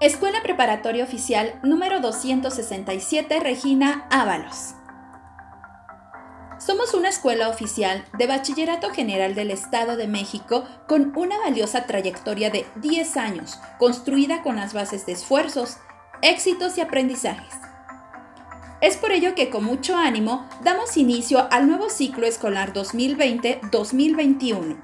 Escuela Preparatoria Oficial número 267 Regina Ábalos. Somos una escuela oficial de Bachillerato General del Estado de México con una valiosa trayectoria de 10 años, construida con las bases de esfuerzos, éxitos y aprendizajes. Es por ello que con mucho ánimo damos inicio al nuevo ciclo escolar 2020-2021.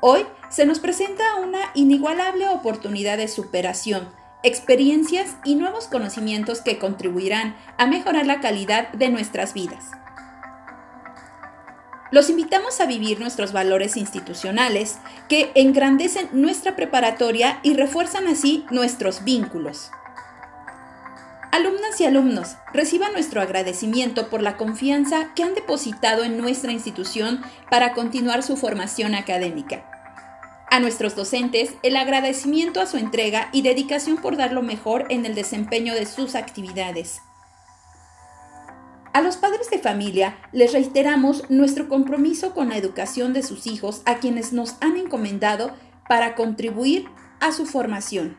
Hoy se nos presenta una inigualable oportunidad de superación, experiencias y nuevos conocimientos que contribuirán a mejorar la calidad de nuestras vidas. Los invitamos a vivir nuestros valores institucionales que engrandecen nuestra preparatoria y refuerzan así nuestros vínculos. Alumnas y alumnos, reciban nuestro agradecimiento por la confianza que han depositado en nuestra institución para continuar su formación académica. A nuestros docentes, el agradecimiento a su entrega y dedicación por dar lo mejor en el desempeño de sus actividades. A los padres de familia les reiteramos nuestro compromiso con la educación de sus hijos a quienes nos han encomendado para contribuir a su formación.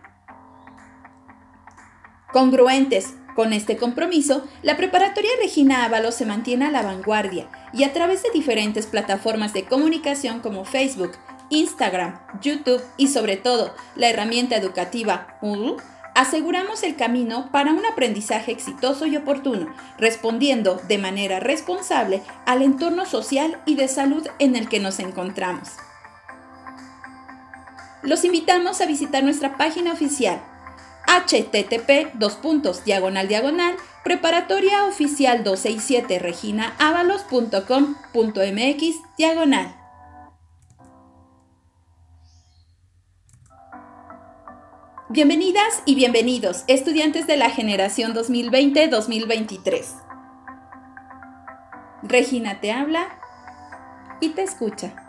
Congruentes con este compromiso, la Preparatoria Regina Ábalos se mantiene a la vanguardia y a través de diferentes plataformas de comunicación como Facebook, Instagram, YouTube y sobre todo la herramienta educativa Moodle, aseguramos el camino para un aprendizaje exitoso y oportuno, respondiendo de manera responsable al entorno social y de salud en el que nos encontramos. Los invitamos a visitar nuestra página oficial http diagonal diagonal preparatoria oficial 267 reginaavalos.com.mx diagonal Bienvenidas y bienvenidos, estudiantes de la generación 2020-2023. Regina te habla y te escucha.